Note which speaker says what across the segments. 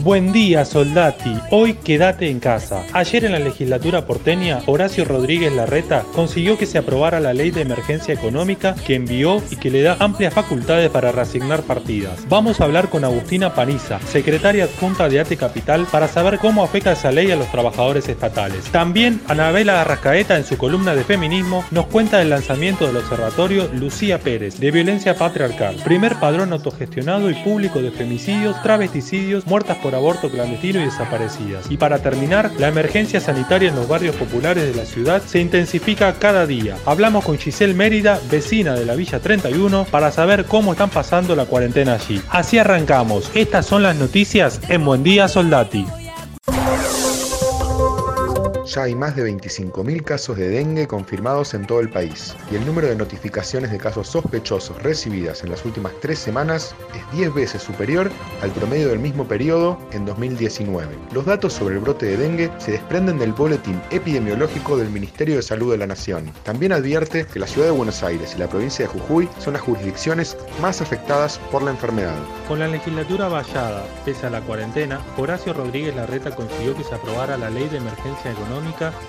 Speaker 1: Buen día, soldati. Hoy quédate en casa. Ayer en la legislatura porteña, Horacio Rodríguez Larreta consiguió que se aprobara la ley de emergencia económica que envió y que le da amplias facultades para reasignar partidas. Vamos a hablar con Agustina Paniza, secretaria adjunta de ATE Capital, para saber cómo afecta esa ley a los trabajadores estatales. También Anabela Arrascaeta en su columna de feminismo nos cuenta del lanzamiento del observatorio Lucía Pérez de violencia patriarcal, primer padrón autogestionado y público de femicidios, travesticidios, muertas por aborto clandestino y desaparecidas. Y para terminar, la emergencia sanitaria en los barrios populares de la ciudad se intensifica cada día. Hablamos con Giselle Mérida, vecina de la Villa 31, para saber cómo están pasando la cuarentena allí. Así arrancamos. Estas son las noticias en Buen Día Soldati.
Speaker 2: Ya hay más de 25.000 casos de dengue confirmados en todo el país y el número de notificaciones de casos sospechosos recibidas en las últimas tres semanas es 10 veces superior al promedio del mismo periodo en 2019. Los datos sobre el brote de dengue se desprenden del Boletín Epidemiológico del Ministerio de Salud de la Nación. También advierte que la ciudad de Buenos Aires y la provincia de Jujuy son las jurisdicciones más afectadas por la enfermedad.
Speaker 1: Con la legislatura vallada, pese a la cuarentena, Horacio Rodríguez Larreta consiguió que se aprobara la ley de emergencia económica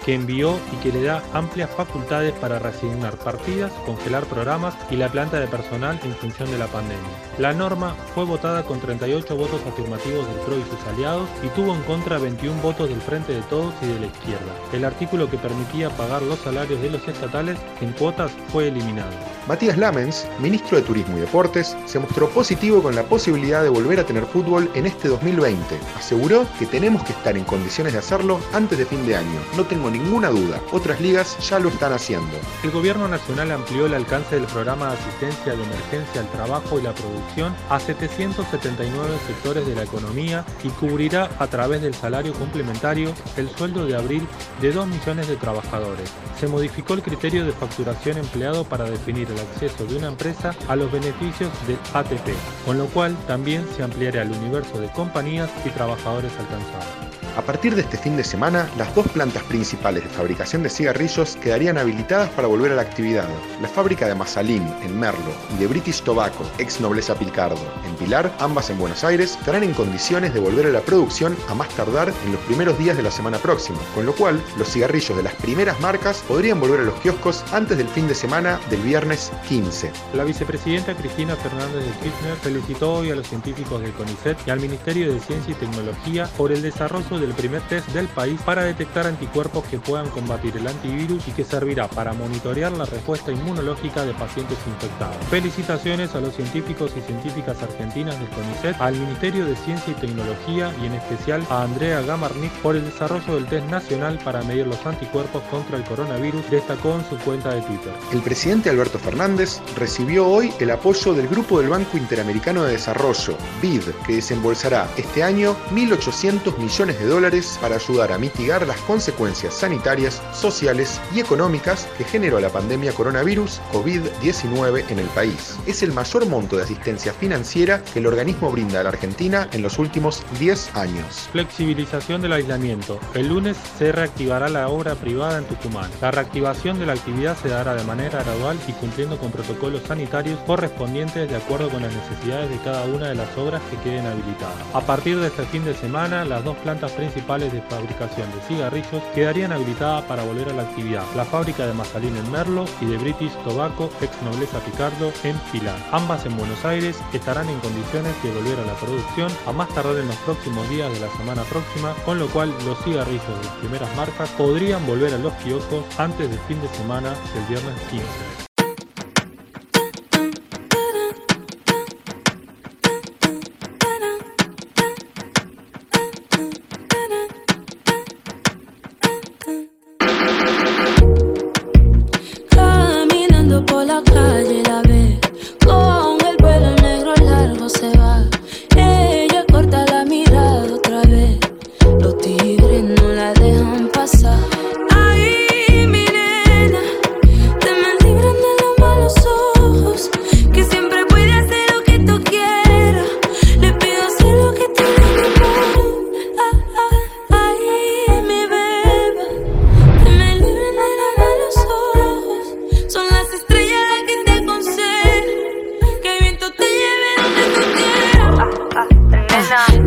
Speaker 1: que envió y que le da amplias facultades para reasignar partidas, congelar programas y la planta de personal en función de la pandemia. La norma fue votada con 38 votos afirmativos del PRO y sus aliados y tuvo en contra 21 votos del Frente de Todos y de la izquierda. El artículo que permitía pagar los salarios de los estatales en cuotas fue eliminado.
Speaker 2: Matías Lamens, ministro de Turismo y Deportes, se mostró positivo con la posibilidad de volver a tener fútbol en este 2020. Aseguró que tenemos que estar en condiciones de hacerlo antes de fin de año. No tengo ninguna duda, otras ligas ya lo están haciendo.
Speaker 1: El gobierno nacional amplió el alcance del programa de asistencia de emergencia al trabajo y la producción a 779 sectores de la economía y cubrirá a través del salario complementario el sueldo de abril de 2 millones de trabajadores. Se modificó el criterio de facturación empleado para definir el acceso de una empresa a los beneficios del ATP, con lo cual también se ampliará el universo de compañías y trabajadores alcanzados.
Speaker 2: A partir de este fin de semana, las dos plantas principales de fabricación de cigarrillos quedarían habilitadas para volver a la actividad. La fábrica de Mazalín, en Merlo, y de British Tobacco, ex Nobleza Pilcardo, en Pilar, ambas en Buenos Aires, estarán en condiciones de volver a la producción a más tardar en los primeros días de la semana próxima, con lo cual los cigarrillos de las primeras marcas podrían volver a los kioscos antes del fin de semana del viernes 15.
Speaker 1: La vicepresidenta Cristina Fernández de Kirchner felicitó hoy a los científicos del CONICET y al Ministerio de Ciencia y Tecnología por el desarrollo del primer test del país para detectar anticuerpos que puedan combatir el antivirus y que servirá para monitorear la respuesta inmunológica de pacientes infectados. Felicitaciones a los científicos y científicas argentinas del CONICET, al Ministerio de Ciencia y Tecnología y en especial a Andrea Gamarnik por el desarrollo del test nacional para medir los anticuerpos contra el coronavirus, destacó en su cuenta de Twitter.
Speaker 2: El presidente Alberto Fernández recibió hoy el apoyo del Grupo del Banco Interamericano de Desarrollo, BID, que desembolsará este año 1.800 millones de dólares para ayudar a mitigar las consecuencias sanitarias, sociales y económicas que generó la pandemia coronavirus COVID-19 en el país. Es el mayor monto de asistencia financiera que el organismo brinda a la Argentina en los últimos 10 años.
Speaker 1: Flexibilización del aislamiento. El lunes se reactivará la obra privada en Tucumán. La reactivación de la actividad se dará de manera gradual y cumpliendo con protocolos sanitarios correspondientes de acuerdo con las necesidades de cada una de las obras que queden habilitadas. A partir de este fin de semana, las dos plantas principales de fabricación de cigarrillos quedarían habilitadas para volver a la actividad. La fábrica de Mazalín en Merlo y de British Tobacco, ex Nobleza Picardo, en Pilar. Ambas en Buenos Aires estarán en condiciones de volver a la producción a más tardar en los próximos días de la semana próxima, con lo cual los cigarrillos de primeras marcas podrían volver a los kioscos antes del fin de semana del viernes 15.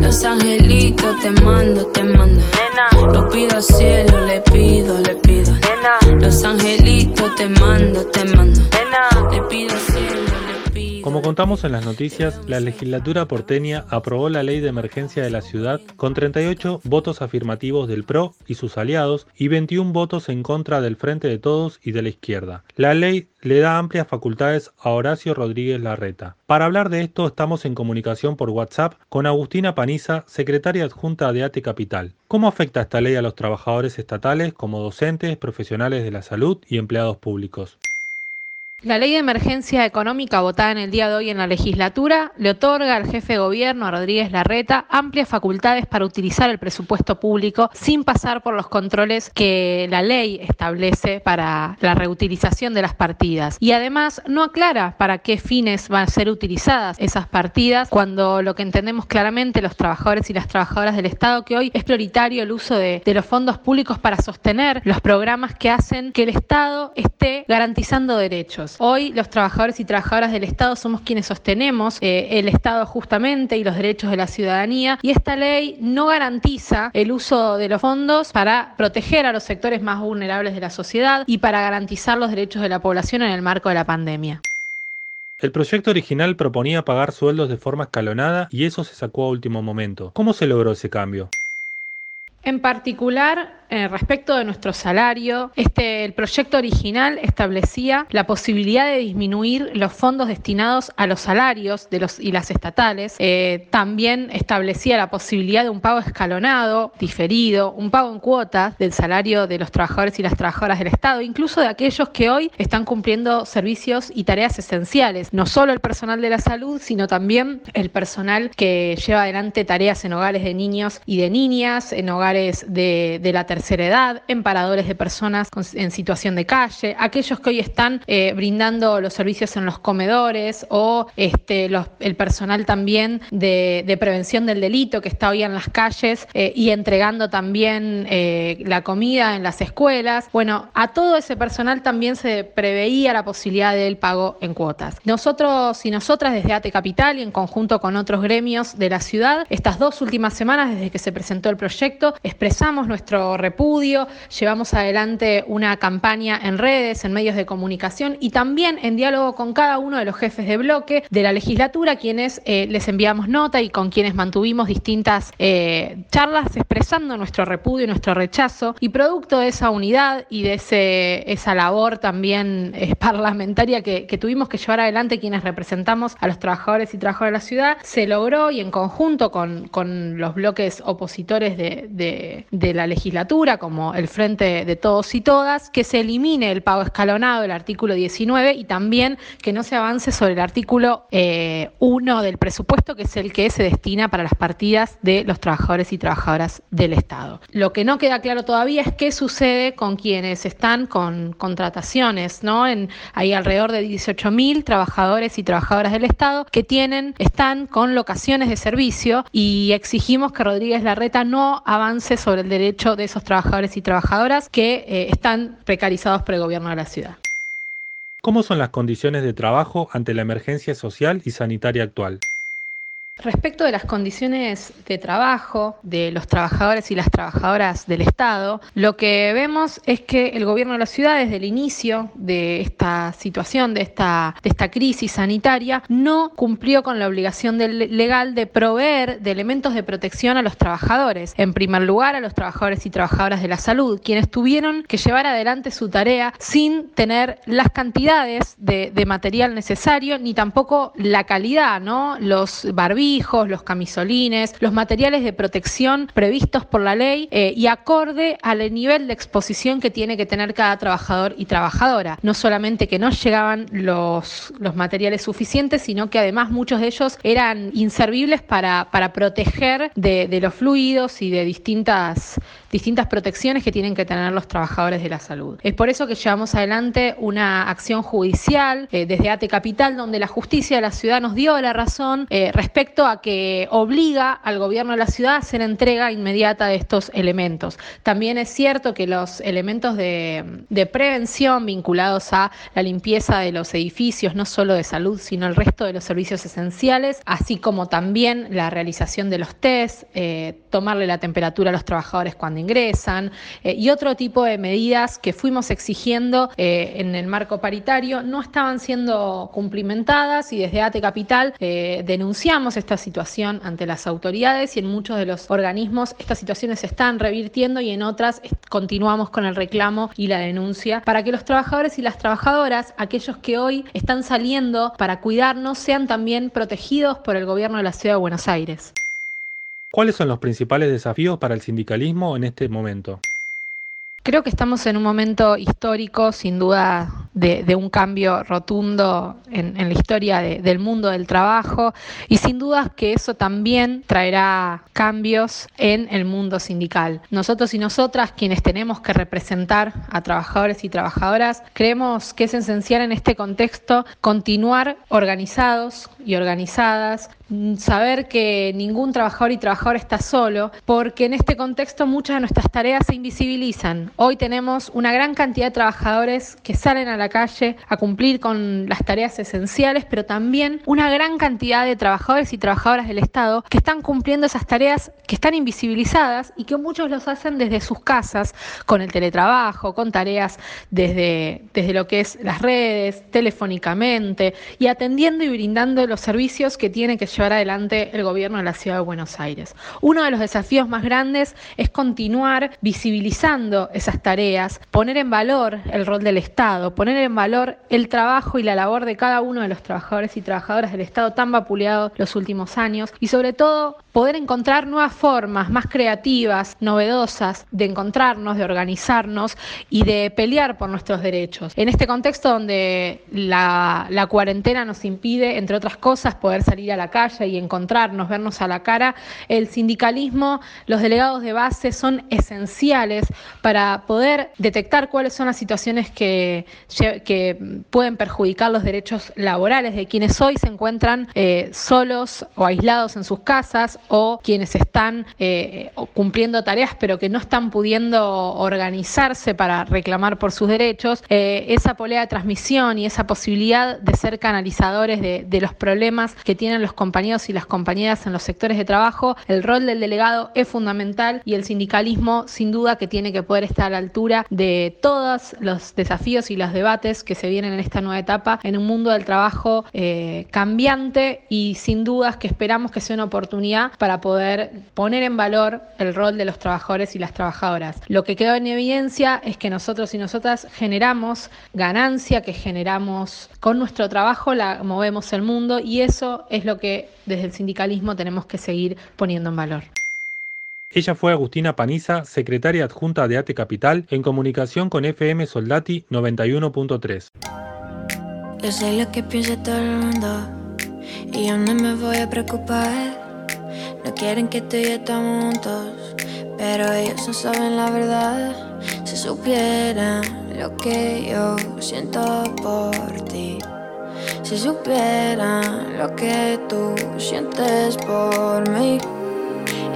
Speaker 3: Angelito te mando, te mando. Lo pido al cielo, le pido, le pido. Los angelitos te mando, te mando. Le pido al cielo.
Speaker 1: Como contamos en las noticias, la legislatura porteña aprobó la ley de emergencia de la ciudad con 38 votos afirmativos del PRO y sus aliados y 21 votos en contra del Frente de Todos y de la izquierda. La ley le da amplias facultades a Horacio Rodríguez Larreta. Para hablar de esto estamos en comunicación por WhatsApp con Agustina Paniza, secretaria adjunta de ATE Capital. ¿Cómo afecta esta ley a los trabajadores estatales como docentes, profesionales de la salud y empleados públicos?
Speaker 4: La ley de emergencia económica votada en el día de hoy en la legislatura le otorga al jefe de gobierno, a Rodríguez Larreta, amplias facultades para utilizar el presupuesto público sin pasar por los controles que la ley establece para la reutilización de las partidas. Y además no aclara para qué fines van a ser utilizadas esas partidas cuando lo que entendemos claramente los trabajadores y las trabajadoras del Estado que hoy es prioritario el uso de, los fondos públicos para sostener los programas que hacen que el Estado esté garantizando derechos. Hoy los trabajadores y trabajadoras del Estado somos quienes sostenemos eh, el Estado justamente y los derechos de la ciudadanía y esta ley no garantiza el uso de los fondos para proteger a los sectores más vulnerables de la sociedad y para garantizar los derechos de la población en el marco de la pandemia.
Speaker 1: El proyecto original proponía pagar sueldos de forma escalonada y eso se sacó a último momento. ¿Cómo se logró ese cambio?
Speaker 4: En particular, eh, respecto de nuestro salario, este, el proyecto original establecía la posibilidad de disminuir los fondos destinados a los salarios de los, y las estatales. Eh, también establecía la posibilidad de un pago escalonado, diferido, un pago en cuotas del salario de los trabajadores y las trabajadoras del Estado, incluso de aquellos que hoy están cumpliendo servicios y tareas esenciales, no solo el personal de la salud, sino también el personal que lleva adelante tareas en hogares de niños y de niñas, en hogares de, de la tercera tercera edad, en paradores de personas en situación de calle, aquellos que hoy están eh, brindando los servicios en los comedores o este, el personal también de, prevención del delito que está hoy en las calles eh, y entregando también eh, la comida en las escuelas. Bueno, a todo ese personal también se preveía la posibilidad del pago en cuotas. Nosotros y nosotras desde ATE Capital y en conjunto con otros gremios de la ciudad, estas dos últimas semanas desde que se presentó el proyecto, expresamos nuestro repudio, llevamos adelante una campaña en redes, en medios de comunicación y también en diálogo con cada uno de los jefes de bloque de la legislatura, quienes eh, les enviamos nota y con quienes mantuvimos distintas eh, charlas expresando nuestro repudio y nuestro rechazo. Y producto de esa unidad y de ese, esa labor también eh, parlamentaria que, tuvimos que llevar adelante quienes representamos a los trabajadores y trabajadoras de la ciudad, se logró y en conjunto con, los bloques opositores de la legislatura, como el Frente de Todos y Todas, que se elimine el pago escalonado del artículo 19 y también que no se avance sobre el artículo 1 eh, del presupuesto, que es el que se destina para las partidas de los trabajadores y trabajadoras del Estado. Lo que no queda claro todavía es qué sucede con quienes están con contrataciones, ¿no? Hay alrededor de 18.000 trabajadores y trabajadoras del Estado que tienen, están con locaciones de servicio y exigimos que Rodríguez Larreta no avance sobre el derecho de esos trabajadores y trabajadoras que eh, están precarizados por el gobierno de la ciudad.
Speaker 1: ¿Cómo son las condiciones de trabajo ante la emergencia social y sanitaria actual?
Speaker 4: Respecto de las condiciones de trabajo de los trabajadores y las trabajadoras del Estado, lo que vemos es que el gobierno de la ciudad desde el inicio de esta situación, de esta, de esta crisis sanitaria, no cumplió con la obligación legal de proveer de elementos de protección a los trabajadores. En primer lugar, a los trabajadores y trabajadoras de la salud, quienes tuvieron que llevar adelante su tarea sin tener las cantidades de, material necesario ni tampoco la calidad, ¿no? Los los camisolines, los materiales de protección previstos por la ley eh, y acorde al nivel de exposición que tiene que tener cada trabajador y trabajadora. No solamente que no llegaban los, los materiales suficientes, sino que además muchos de ellos eran inservibles para, para proteger de, de los fluidos y de distintas distintas protecciones que tienen que tener los trabajadores de la salud. Es por eso que llevamos adelante una acción judicial eh, desde ATE Capital, donde la justicia de la ciudad nos dio la razón eh, respecto a que obliga al gobierno de la ciudad a hacer entrega inmediata de estos elementos. También es cierto que los elementos de, de prevención vinculados a la limpieza de los edificios, no solo de salud, sino el resto de los servicios esenciales, así como también la realización de los test, eh, tomarle la temperatura a los trabajadores cuando ingresan eh, y otro tipo de medidas que fuimos exigiendo eh, en el marco paritario no estaban siendo cumplimentadas y desde ATE Capital denunciamos esta situación ante las autoridades y en muchos de los organismos estas situaciones se están revirtiendo y en otras continuamos con el reclamo y la denuncia para que los trabajadores y las trabajadoras, aquellos que hoy están saliendo para cuidarnos, sean también protegidos por el gobierno de la Ciudad de Buenos Aires.
Speaker 1: ¿Cuáles son los principales desafíos para el sindicalismo en este momento?
Speaker 4: Creo que estamos en un momento histórico, sin duda, de, un cambio rotundo en, la historia del mundo del trabajo y sin duda que eso también traerá cambios en el mundo sindical. Nosotros y nosotras, quienes tenemos que representar a trabajadores y trabajadoras, creemos que es esencial en este contexto continuar organizados y organizadas, saber que ningún trabajador y trabajadora está solo, porque en este contexto muchas de nuestras tareas se invisibilizan. Hoy tenemos una gran cantidad de trabajadores que salen a la calle a cumplir con las tareas esenciales, pero también una gran cantidad de trabajadores y trabajadoras del Estado que están cumpliendo esas tareas que están invisibilizadas y que muchos los hacen desde sus casas, con el teletrabajo, con tareas desde, desde lo que es las redes, telefónicamente y atendiendo y brindando los servicios que tiene que llevar adelante el gobierno de la Ciudad de Buenos Aires. Uno de los desafíos más grandes es continuar visibilizando esas tareas, poner en valor el rol del Estado, poner en valor el trabajo y la labor de cada uno de los trabajadores y trabajadoras del Estado tan vapuleado los últimos años y sobre todo poder encontrar nuevas formas más creativas, novedosas de encontrarnos, de organizarnos y de pelear por nuestros derechos. En este contexto donde la, cuarentena nos impide, entre otras cosas, poder salir a la calle y encontrarnos, vernos a la cara, el sindicalismo, los delegados de base son esenciales para poder detectar cuáles son las situaciones que, que pueden perjudicar los derechos laborales de quienes hoy se encuentran eh, solos o aislados en sus casas o quienes están eh, cumpliendo tareas pero que no están pudiendo organizarse para reclamar por sus derechos, eh, esa polea de transmisión y esa posibilidad de ser canalizadores de, los problemas que tienen los compañeros y las compañeras en los sectores de trabajo, el rol del delegado es fundamental y el sindicalismo sin duda que tiene que poder estar a la altura de todos los desafíos y los debates que se vienen en esta nueva etapa en un mundo del trabajo eh, cambiante y sin dudas que esperamos que sea una oportunidad para poder poner en valor el rol de los trabajadores y las trabajadoras. Lo que quedó en evidencia es que nosotros y nosotras generamos ganancia, que generamos con nuestro trabajo, la movemos el mundo y eso es lo que desde el sindicalismo tenemos que seguir poniendo en valor.
Speaker 1: Ella fue Agustina Paniza, secretaria adjunta de ATE Capital, en comunicación con FM Soldati 91.3.
Speaker 3: Yo sé lo que piensa todo el mundo y yo no me voy a preocupar. No quieren que tú y yo juntos, pero ellos no saben la verdad. Si supieran lo que yo siento por ti. Si supieran lo que tú sientes por mí.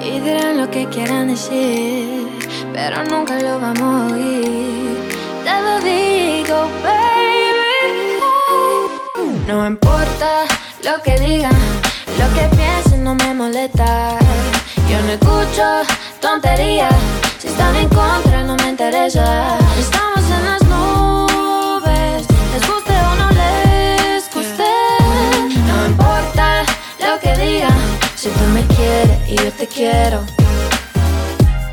Speaker 3: Y dirán lo que quieran decir, pero nunca lo vamos a oír. Te lo digo, baby. No importa lo que digan, lo que piensen no me molesta. Yo no escucho tonterías, si están en contra no me interesa. Estamos en las nubes, les guste o no les guste. No importa lo que digan. Si tú me quieres y yo te quiero.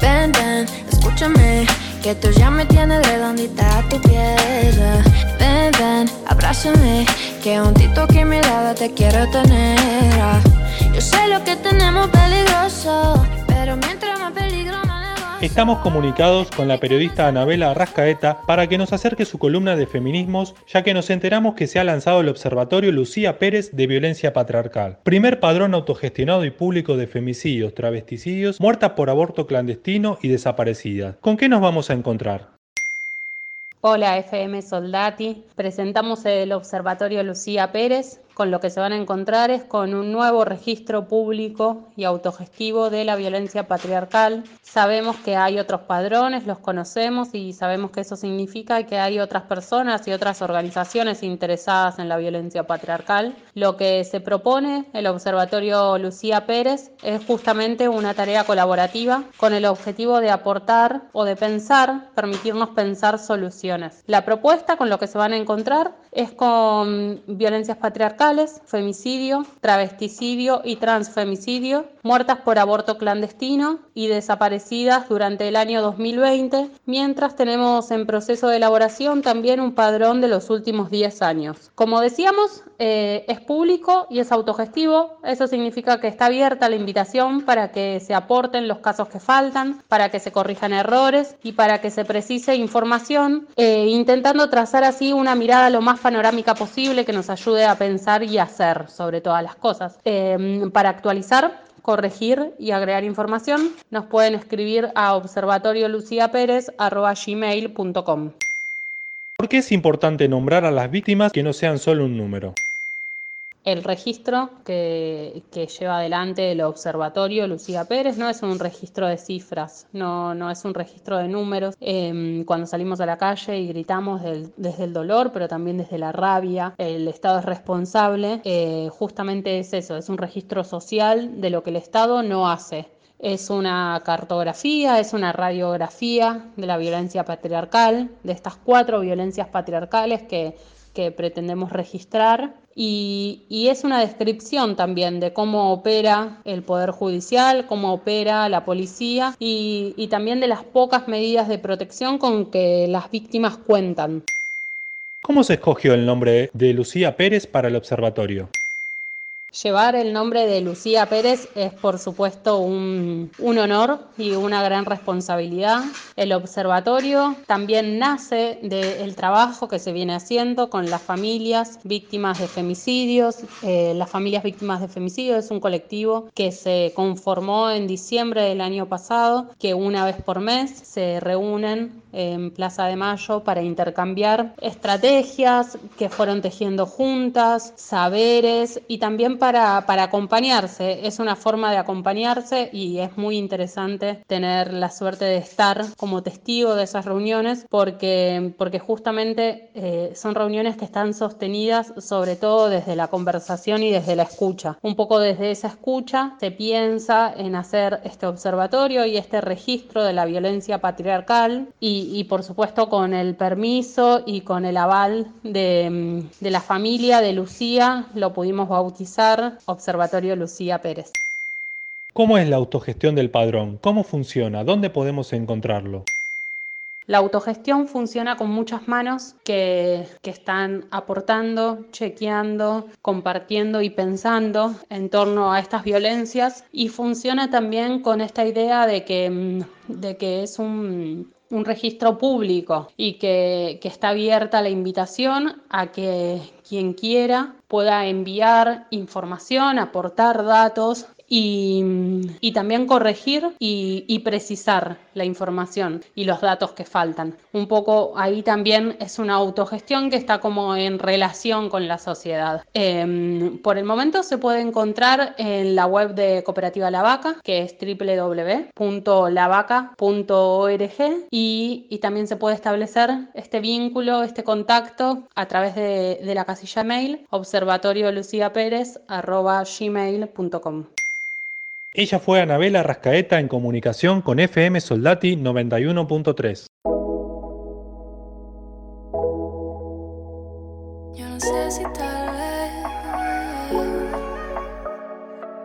Speaker 3: Ven, ven, escúchame. Que tú ya me tienes redondita tu pieza. Ven, ven, abrázame. Que un tito que mi lado te quiero tener. Yo sé lo que tenemos peligroso. Pero mientras más peligro.
Speaker 1: Estamos comunicados con la periodista Anabela Arrascaeta para que nos acerque su columna de feminismos, ya que nos enteramos que se ha lanzado el Observatorio Lucía Pérez de Violencia Patriarcal, primer padrón autogestionado y público de femicidios, travesticidios, muertas por aborto clandestino y desaparecidas. ¿Con qué nos vamos a encontrar?
Speaker 5: Hola FM Soldati, presentamos el Observatorio Lucía Pérez, con lo que se van a encontrar es con un nuevo registro público y autogestivo de la violencia patriarcal. Sabemos que hay otros padrones, los conocemos y sabemos que eso significa que hay otras personas y otras organizaciones interesadas en la violencia patriarcal. Lo que se propone el Observatorio Lucía Pérez es justamente una tarea colaborativa con el objetivo de aportar o de pensar, permitirnos pensar soluciones. La propuesta con lo que se van a encontrar es con violencias patriarcales, femicidio, travesticidio y transfemicidio, muertas por aborto clandestino y desaparecidas durante el año 2020, mientras tenemos en proceso de elaboración también un padrón de los últimos 10 años. Como decíamos, eh, es público y es autogestivo, eso significa que está abierta la invitación para que se aporten los casos que faltan, para que se corrijan errores y para que se precise información, eh, intentando trazar así una mirada lo más panorámica posible que nos ayude a pensar y hacer sobre todas las cosas. Em, para actualizar, corregir y agregar información, nos pueden escribir a observatorioluciapérez.com.
Speaker 1: ¿Por qué es importante nombrar a las víctimas que no sean solo un número?
Speaker 5: El registro que, lleva adelante el observatorio Lucía Pérez no es un registro de cifras, no, no es un registro de números. Em, cuando salimos a la calle y gritamos desde el dolor, pero también desde la rabia, el Estado es responsable, eh, justamente es eso, es un registro social de lo que el Estado no hace. Es una cartografía, es una radiografía de la violencia patriarcal, de estas cuatro violencias patriarcales que que pretendemos registrar y, es una descripción también de cómo opera el Poder Judicial, cómo opera la policía y, y también de las pocas medidas de protección con que las víctimas cuentan.
Speaker 1: ¿Cómo se escogió el nombre de Lucía Pérez para el observatorio?
Speaker 5: Llevar el nombre de Lucía Pérez es por supuesto un, honor y una gran responsabilidad. El observatorio también nace del trabajo que se viene haciendo con las familias víctimas de femicidios. Eh, las familias víctimas de femicidios es un colectivo que se conformó en diciembre del año pasado, que una vez por mes se reúnen en Plaza de Mayo para intercambiar estrategias que fueron tejiendo juntas, saberes y también para, acompañarse. Es una forma de acompañarse y es muy interesante tener la suerte de estar como testigo de esas reuniones porque, porque justamente eh, son reuniones que están sostenidas sobre todo desde la conversación y desde la escucha. Un poco desde esa escucha se piensa en hacer este observatorio y este registro de la violencia patriarcal y y, por supuesto con el permiso y con el aval de, de la familia de Lucía lo pudimos bautizar Observatorio Lucía Pérez.
Speaker 1: ¿Cómo es la autogestión del padrón? ¿Cómo funciona? ¿Dónde podemos encontrarlo?
Speaker 5: La autogestión funciona con muchas manos que, que, están aportando, chequeando, compartiendo y pensando en torno a estas violencias y funciona también con esta idea de que, de que es un, un registro público y que, que, está abierta la invitación a que quien quiera pueda enviar información, aportar datos y, también corregir y, precisar la información y los datos que faltan. Un poco ahí también es una autogestión que está como en relación con la sociedad. Em, por el momento se puede encontrar en la web de Cooperativa La Vaca, que es www.lavaca.org y, y, también se puede establecer este vínculo, este contacto a través de, de la casilla mail observatorioluciapérez.gmail.com.
Speaker 1: Ella fue Anabela Rascaeta en comunicación con FM Soldati 91.3.
Speaker 3: Yo no sé si tal vez.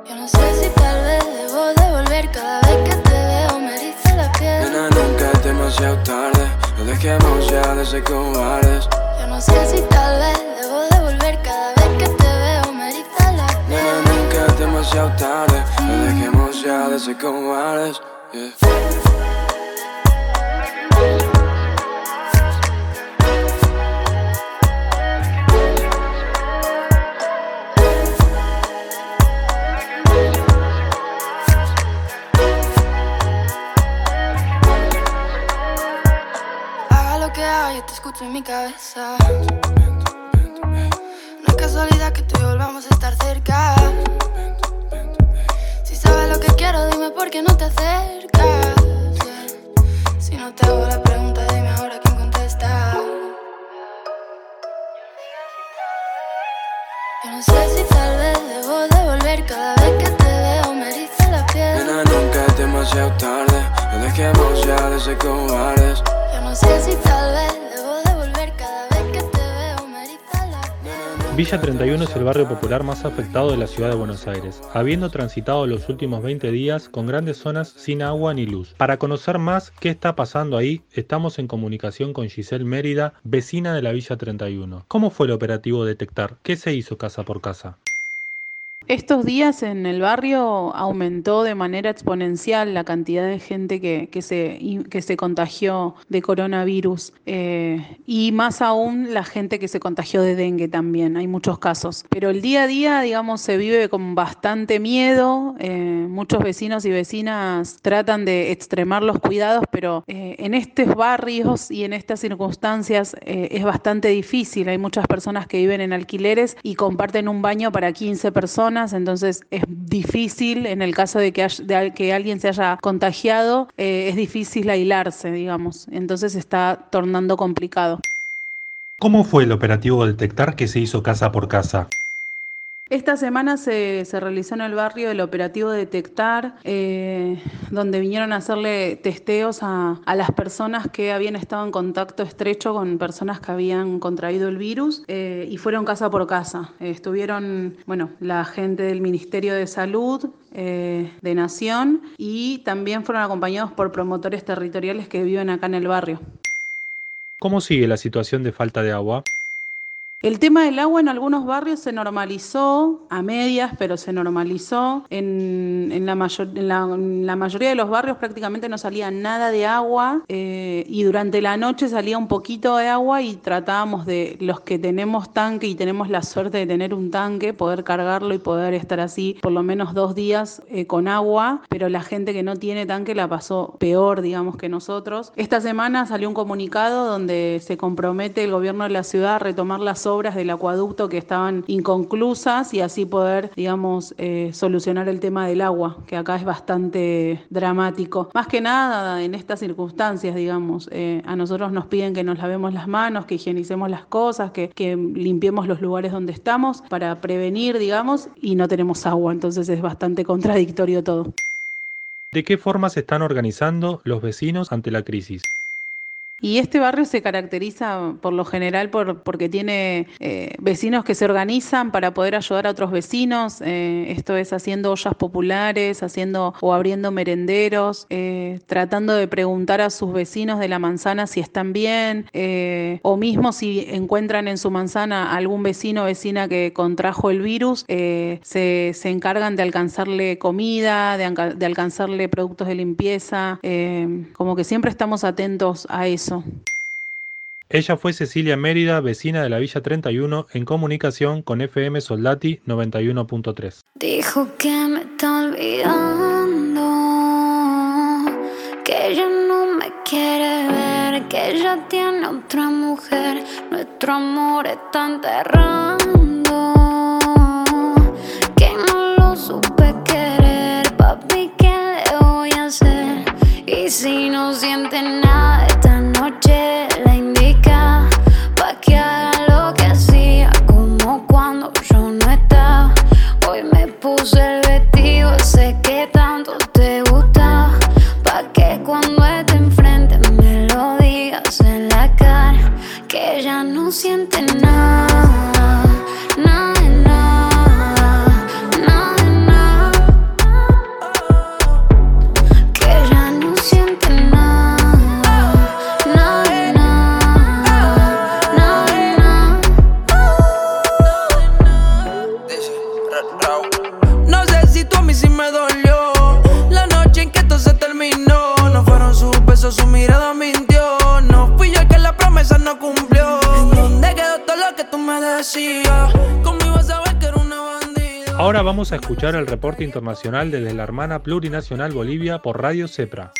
Speaker 3: Yo no sé si tal vez debo devolver cada vez que te veo me dice la piel.
Speaker 6: Nena, nunca es demasiado tarde. No dejemos ya de ser cobardes.
Speaker 3: Yo no sé si tal vez debo devolver cada vez que te veo me dice la piel.
Speaker 6: Nena, nunca es demasiado tarde. No dejemos ya de ser cobardes. Yeah.
Speaker 1: Barrio popular más afectado de la ciudad de Buenos Aires, habiendo transitado los últimos 20 días con grandes zonas sin agua ni luz. Para conocer más qué está pasando ahí, estamos en comunicación con Giselle Mérida, vecina de la Villa 31. ¿Cómo fue el operativo Detectar? ¿Qué se hizo casa por casa?
Speaker 7: Estos días en el barrio aumentó de manera exponencial la cantidad de gente que, que se, que se contagió de coronavirus eh, y más aún la gente que se contagió de dengue también, hay muchos casos. Pero el día a día, digamos, se vive con bastante miedo, eh, muchos vecinos y vecinas tratan de extremar los cuidados, pero eh, en estos barrios y en estas circunstancias es bastante difícil, hay muchas personas que viven en alquileres y comparten un baño para 15 personas, entonces es difícil, en el caso de que, de que alguien se haya contagiado, eh, es difícil aislarse, digamos, entonces está tornando complicado.
Speaker 1: ¿Cómo fue el operativo Detectar que se hizo casa por casa?
Speaker 7: Esta semana se, realizó en el barrio el operativo Detectar, eh, donde vinieron a hacerle testeos a, a las personas que habían estado en contacto estrecho con personas que habían contraído el virus eh, y fueron casa por casa. Eh, estuvieron, bueno, la gente del Ministerio de Salud, de Nación y también fueron acompañados por promotores territoriales que viven acá en el barrio.
Speaker 1: ¿Cómo sigue la situación de falta de agua?
Speaker 7: El tema del agua en algunos barrios se normalizó, a medias, pero se normalizó. En, la mayoría de los barrios prácticamente no salía nada de agua eh, y durante la noche salía un poquito de agua y tratábamos de los que tenemos tanque y tenemos la suerte de tener un tanque, poder cargarlo y poder estar así por lo menos dos días eh, con agua, pero la gente que no tiene tanque la pasó peor, digamos, que nosotros. Esta semana salió un comunicado donde se compromete el gobierno de la ciudad a retomar las obras del acueducto que estaban inconclusas y así poder, digamos, eh, solucionar el tema del agua, que acá es bastante dramático. Más que nada en estas circunstancias, digamos, eh, a nosotros nos piden que nos lavemos las manos, que higienicemos las cosas, que, que limpiemos los lugares donde estamos para prevenir, digamos, y no tenemos agua, entonces es bastante contradictorio todo.
Speaker 1: ¿De qué forma se están organizando los vecinos ante la crisis?
Speaker 7: Y este barrio se caracteriza por lo general por, porque tiene eh, vecinos que se organizan para poder ayudar a otros vecinos. eh, esto es haciendo ollas populares, haciendo o abriendo merenderos, eh, tratando de preguntar a sus vecinos de la manzana si están bien, eh, o mismo si encuentran en su manzana algún vecino o vecina que contrajo el virus, se, se encargan de alcanzarle comida, de, de alcanzarle productos de limpieza, como que siempre estamos atentos a eso.
Speaker 1: Ella fue Cecilia Mérida, vecina de la Villa 31, en comunicación con FM Soldati 91.3.
Speaker 3: Dijo que me está olvidando, que ella no me quiere ver, que ella tiene otra mujer, nuestro amor está enterrando, que no lo supe querer, papi, ¿qué le voy a hacer? Y si no siente nada esta
Speaker 1: vamos a escuchar el reporte internacional desde la hermana plurinacional Bolivia por Radio CEPRA.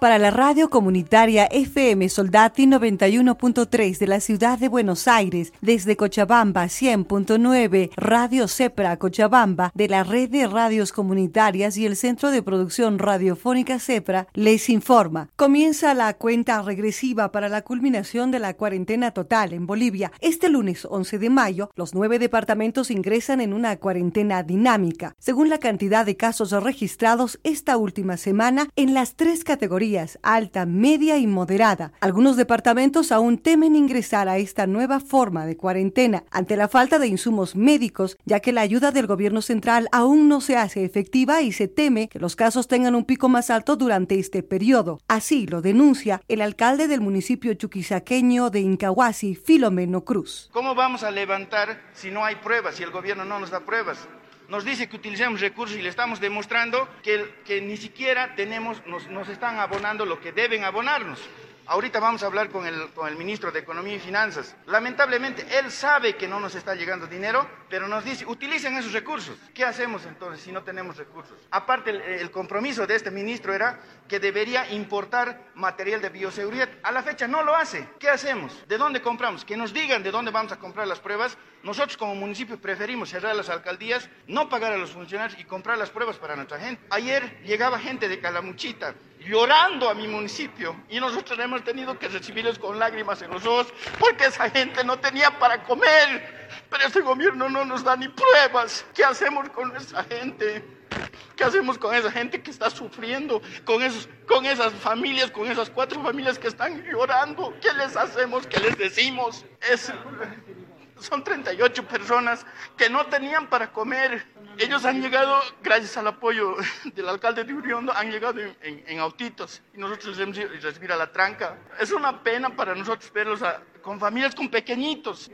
Speaker 8: Para la radio comunitaria FM Soldati 91.3 de la ciudad de Buenos Aires, desde Cochabamba 100.9, Radio Cepra Cochabamba de la red de radios comunitarias y el Centro de Producción Radiofónica Cepra, les informa. Comienza la cuenta regresiva para la culminación de la cuarentena total en Bolivia. Este lunes 11 de mayo, los nueve departamentos ingresan en una cuarentena dinámica, según la cantidad de casos registrados esta última semana en las tres categorías, alta, media y moderada. Algunos departamentos aún temen ingresar a esta nueva forma de cuarentena ante la falta de insumos médicos, ya que la ayuda del gobierno central aún no se hace efectiva y se teme que los casos tengan un pico más alto durante este periodo. Así lo denuncia el alcalde del municipio chuquisaqueño de Incahuasi, Filomeno Cruz.
Speaker 9: ¿Cómo vamos a levantar si no hay pruebas, si el gobierno no nos da pruebas? Nos dice que utilicemos recursos y le estamos demostrando que, ni siquiera tenemos, nos están abonando lo que deben abonarnos. Ahorita vamos a hablar con el, con el ministro de Economía y Finanzas. Lamentablemente, él sabe que no nos está llegando dinero, pero nos dice, utilicen esos recursos. ¿Qué hacemos entonces si no tenemos recursos? Aparte, el, el compromiso de este ministro era que debería importar material de bioseguridad. A la fecha no lo hace. ¿Qué hacemos? ¿De dónde compramos? Que nos digan de dónde vamos a comprar las pruebas. Nosotros como municipio preferimos cerrar las alcaldías, no pagar a los funcionarios y comprar las pruebas para nuestra gente. Ayer llegaba gente de Calamuchita, llorando a mi municipio y nosotros hemos tenido que recibirlos con lágrimas en los ojos porque esa gente no tenía para comer. Pero este gobierno no nos da ni pruebas. ¿Qué hacemos con esa gente? ¿Qué hacemos con esa gente que está sufriendo? Con esas familias, con esas cuatro familias que están llorando. ¿Qué les hacemos? ¿Qué les decimos? Es, son 38 personas que no tenían para comer. Ellos han llegado, gracias al apoyo del alcalde de Uriondo, han llegado en, en, en autitos y nosotros les hemos recibir a la tranca. Es una pena para nosotros verlos a, con familias con pequeñitos.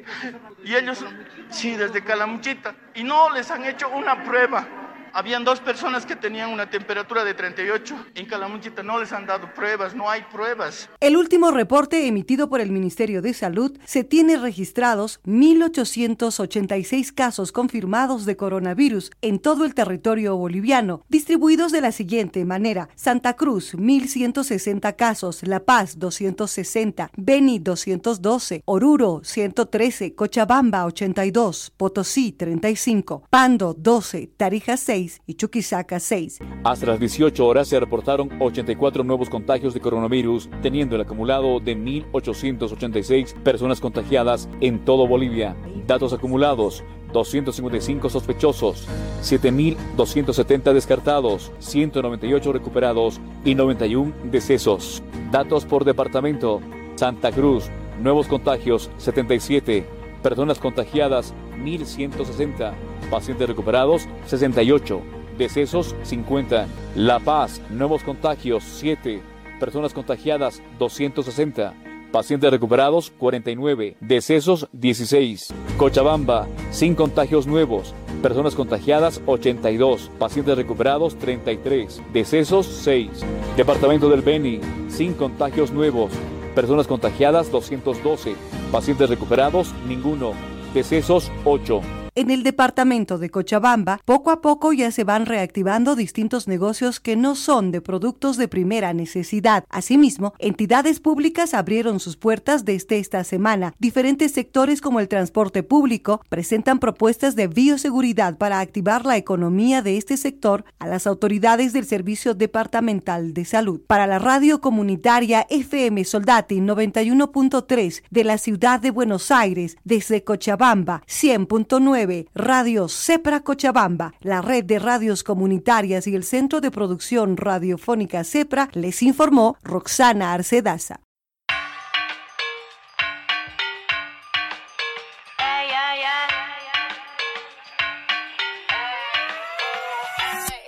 Speaker 9: Y ellos, sí, desde Calamuchita. Y no les han hecho una prueba. Habían dos personas que tenían una temperatura de 38. En Calamuchita no les han dado pruebas, no hay pruebas.
Speaker 8: El último reporte emitido por el Ministerio de Salud se tiene registrados 1.886 casos confirmados de coronavirus en todo el territorio boliviano, distribuidos de la siguiente manera. Santa Cruz, 1.160 casos, La Paz, 260, Beni, 212, Oruro, 113, Cochabamba, 82, Potosí, 35, Pando, 12, Tarija, 6, y Chuquisaca 6.
Speaker 10: Hasta las 18 horas se reportaron 84 nuevos contagios de coronavirus, teniendo el acumulado de 1.886 personas contagiadas en todo Bolivia. Datos acumulados. 255 sospechosos, 7.270 descartados, 198 recuperados y 91 decesos. Datos por departamento. Santa Cruz, nuevos contagios 77, personas contagiadas 1.160, pacientes recuperados 68, decesos 50. La Paz, nuevos contagios 7, personas contagiadas 260. Pacientes recuperados 49, decesos 16. Cochabamba, sin contagios nuevos, personas contagiadas 82, pacientes recuperados 33, decesos 6. Departamento del Beni, sin contagios nuevos, personas contagiadas 212, pacientes recuperados ninguno, decesos 8.
Speaker 8: En el departamento de Cochabamba, poco a poco ya se van reactivando distintos negocios que no son de productos de primera necesidad. Asimismo, entidades públicas abrieron sus puertas desde esta semana. Diferentes sectores como el transporte público presentan propuestas de bioseguridad para activar la economía de este sector a las autoridades del Servicio Departamental de Salud. Para la radio comunitaria FM Soldati 91.3 de la ciudad de Buenos Aires, desde Cochabamba 100.9 Radio Cepra Cochabamba, la red de radios comunitarias y el Centro de Producción Radiofónica Cepra, les informó Roxana Arcedaza.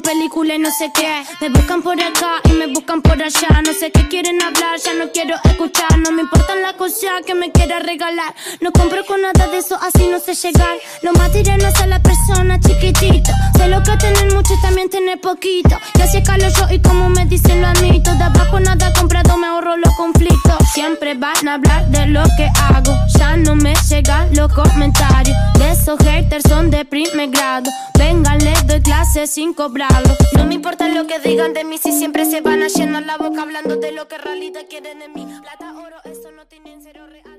Speaker 11: con película y no sé qué. Me buscan por acá y me buscan por allá. No sé qué quieren hablar, ya no quiero escuchar. No me importan las cosas que me quiera regalar. No compro con nada de eso, así no sé llegar. Lo material no hace a la persona chiquitito. Sé lo que tener mucho y también tener poquito. Y así escalo yo y como me dicen lo admito. De abajo nada comprado, me ahorro los conflictos. Siempre van a hablar de lo que hago. Ya no me llegan los comentarios. De esos haters son de primer grado. Vengan, les doy clase sin No me importa lo que digan de mí si siempre se van a llenar la boca hablando de lo que realidad quieren de mí. Plata, oro, eso no real.